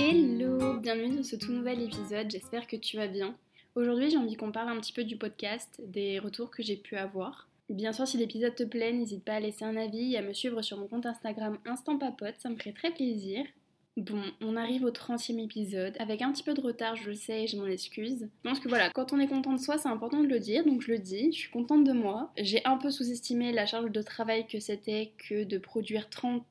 Hello, bienvenue dans ce tout nouvel épisode, j'espère que tu vas bien. Aujourd'hui j'ai envie qu'on parle un petit peu du podcast, des retours que j'ai pu avoir. Bien sûr si l'épisode te plaît, n'hésite pas à laisser un avis et à me suivre sur mon compte Instagram Instant Papote, ça me ferait très plaisir. Bon, on arrive au 30e épisode, avec un petit peu de retard, je le sais, je m'en excuse. Je pense que voilà, quand on est content de soi, c'est important de le dire, donc je le dis, je suis contente de moi. J'ai un peu sous-estimé la charge de travail que c'était que de produire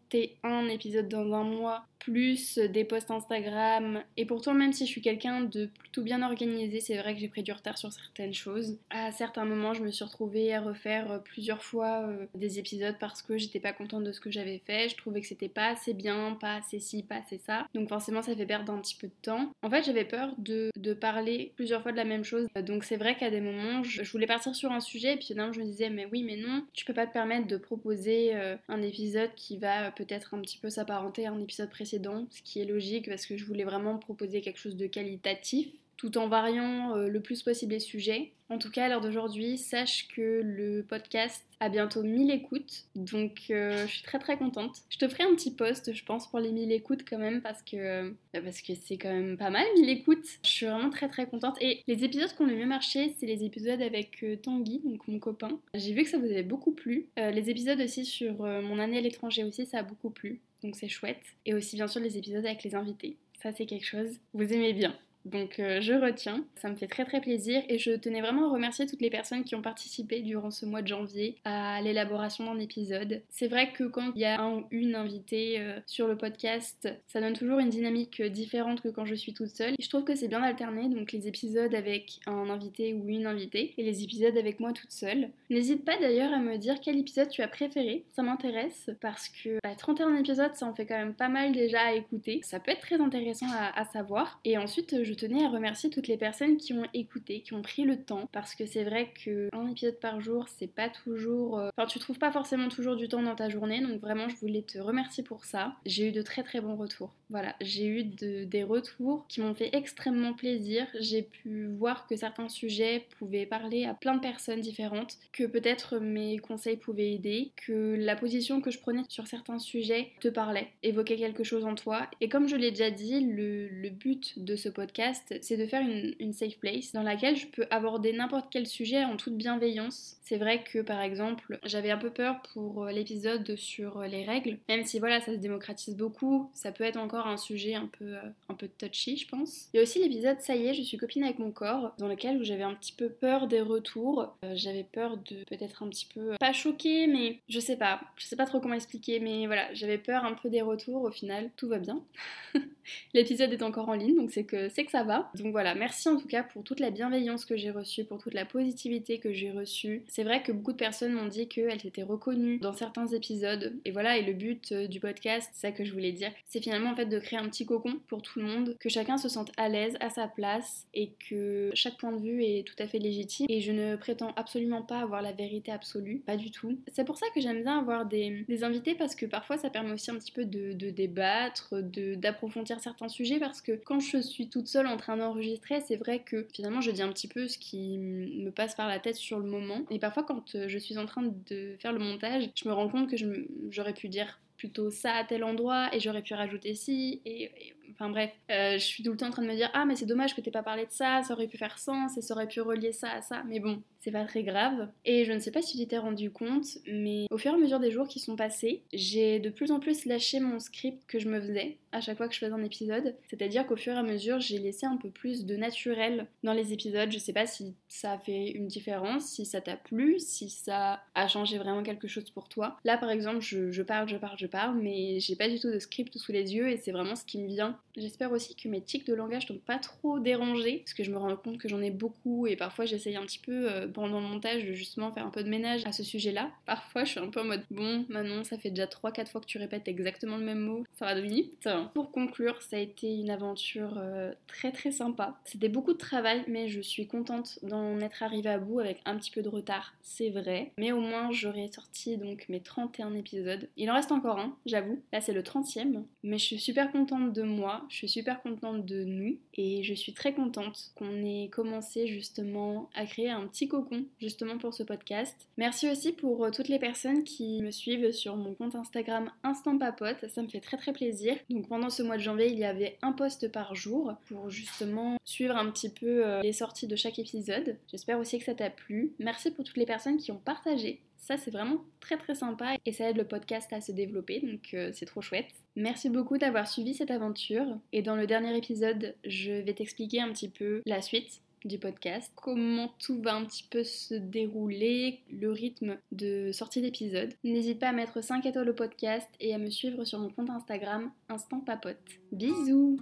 31 épisodes dans un mois plus des posts Instagram. Et pourtant, même si je suis quelqu'un de plutôt bien organisé, c'est vrai que j'ai pris du retard sur certaines choses. À certains moments, je me suis retrouvée à refaire plusieurs fois euh, des épisodes parce que j'étais pas contente de ce que j'avais fait. Je trouvais que c'était pas assez bien, pas assez ci, pas assez ça. Donc forcément, ça fait perdre un petit peu de temps. En fait, j'avais peur de, de, parler plusieurs fois de la même chose. Donc c'est vrai qu'à des moments, je, voulais partir sur un sujet et puis finalement, je me disais, mais oui, mais non, tu peux pas te permettre de proposer euh, un épisode qui va peut-être un petit peu s'apparenter à un épisode précédent ce qui est logique parce que je voulais vraiment proposer quelque chose de qualitatif tout en variant euh, le plus possible les sujets. En tout cas, à l'heure d'aujourd'hui, sache que le podcast a bientôt 1000 écoutes, donc euh, je suis très très contente. Je te ferai un petit post, je pense, pour les 1000 écoutes quand même, parce que euh, parce que c'est quand même pas mal 1000 écoutes. Je suis vraiment très très contente. Et les épisodes qui ont le mieux marché, c'est les épisodes avec Tanguy, donc mon copain. J'ai vu que ça vous avait beaucoup plu. les épisodes aussi sur mon année à l'étranger aussi, ça a beaucoup plu, donc c'est chouette. Et aussi bien sûr les épisodes avec les invités. Ça c'est quelque chose, vous aimez bien. Donc euh, je retiens, ça me fait très très plaisir et je tenais vraiment à remercier toutes les personnes qui ont participé durant ce mois de janvier à l'élaboration d'un épisode. C'est vrai que quand il y a un ou une invitée euh, sur le podcast, ça donne toujours une dynamique différente que quand je suis toute seule. je trouve que c'est bien d'alterner donc les épisodes avec un invité ou une invitée et les épisodes avec moi toute seule. N'hésite pas d'ailleurs à me dire quel épisode tu as préféré, ça m'intéresse parce que 31 bah, épisodes ça en fait quand même pas mal déjà à écouter. Ça peut être très intéressant à, savoir. Tenais à remercier toutes les personnes qui ont écouté, qui ont pris le temps, parce que c'est vrai qu'un épisode par jour, c'est pas toujours. Euh, enfin, tu trouves pas forcément toujours du temps dans ta journée, donc vraiment, je voulais te remercier pour ça. J'ai eu de très très bons retours. Voilà, j'ai eu des retours qui m'ont fait extrêmement plaisir. J'ai pu voir que certains sujets pouvaient parler à plein de personnes différentes, que peut-être mes conseils pouvaient aider, que la position que je prenais sur certains sujets te parlait, évoquait quelque chose en toi. Et comme je l'ai déjà dit, le but de ce podcast, c'est de faire une, safe place dans laquelle je peux aborder n'importe quel sujet en toute bienveillance. C'est vrai que par exemple, j'avais un peu peur pour euh, l'épisode sur euh, les règles, même si voilà, ça se démocratise beaucoup, ça peut être encore un sujet un peu, euh, un peu touchy, je pense. Il y a aussi l'épisode Ça y est, je suis copine avec mon corps, dans lequel j'avais un petit peu peur des retours. j'avais peur de peut-être un petit peu, pas choquer, mais je sais pas, je sais pas trop comment expliquer, mais voilà, j'avais peur un peu des retours. Au final, tout va bien. L'épisode est encore en ligne, donc c'est que c'est que ça va. Donc voilà, merci en tout cas pour toute la bienveillance que j'ai reçue, pour toute la positivité que j'ai reçue. C'est vrai que beaucoup de personnes m'ont dit qu'elles s'étaient reconnues dans certains épisodes. Et voilà, et le but euh, du podcast, c'est ça que je voulais dire, c'est finalement en fait de créer un petit cocon pour tout le monde, que chacun se sente à l'aise, à sa place, et que chaque point de vue est tout à fait légitime. Et je ne prétends absolument pas avoir la vérité absolue, pas du tout. C'est pour ça que j'aime bien avoir des, invités parce que parfois ça permet aussi un petit peu de, de débattre, d'approfondir certains sujets parce que quand je suis toute seule en train d'enregistrer, c'est vrai que finalement je dis un petit peu ce qui me passe par la tête sur le moment. Et parfois quand euh, je suis en train de faire le montage, je me rends compte que j'aurais pu dire plutôt ça à tel endroit et j'aurais pu rajouter ci et, enfin bref euh, je suis tout le temps en train de me dire ah mais c'est dommage que t'aies pas parlé de ça ça aurait pu faire sens et ça aurait pu relier ça à ça. Mais bon c'est pas très grave. Et je ne sais pas si tu t'es rendu compte mais au fur et à mesure des jours qui sont passés j'ai de plus en plus lâché mon script que je me faisais à chaque fois que je faisais un épisode. C'est à dire qu'au fur et à mesure j'ai laissé un peu plus de naturel dans les épisodes. Je sais pas si ça a fait une différence si ça t'a plu si ça a changé vraiment quelque chose pour toi. Là par exemple je, je parle je parle mais j'ai pas du tout de script sous les yeux et c'est vraiment ce qui me vient. J'espère aussi que mes tics de langage t'ont pas trop dérangé, parce que je me rends compte que j'en ai beaucoup et parfois j'essaye un petit peu euh, pendant le montage de justement faire un peu de ménage à ce sujet-là. Parfois je suis un peu en mode bon, Manon, ça fait déjà 3-4 fois que tu répètes exactement le même mot, ça va de vite. Pour conclure, ça a été une aventure euh, très très sympa. C'était beaucoup de travail, mais je suis contente d'en être arrivée à bout avec un petit peu de retard, c'est vrai. Mais au moins j'aurais sorti donc mes 31 épisodes. Il en reste encore j'avoue. Là, c'est le 30e. Mais je suis super contente de moi. Je suis super contente de nous et je suis très contente qu'on ait commencé justement à créer un petit cocon justement pour ce podcast. Merci aussi pour euh, toutes les personnes qui me suivent sur mon compte Instagram Instant Papote, ça me fait très très plaisir. Donc pendant ce mois de janvier, il y avait un post par jour pour justement suivre un petit peu euh, les sorties de chaque épisode. J'espère aussi que ça t'a plu. Merci pour toutes les personnes qui ont partagé. Ça, c'est vraiment très très sympa et ça aide le podcast à se développer, donc euh, c'est trop chouette. Merci beaucoup d'avoir suivi cette aventure et dans le dernier épisode, je vais t'expliquer un petit peu la suite du podcast, comment tout va un petit peu se dérouler, le rythme de sortie d'épisode. N'hésite pas à mettre 5 étoiles au podcast et à me suivre sur mon compte Instagram Instant Papote. Bisous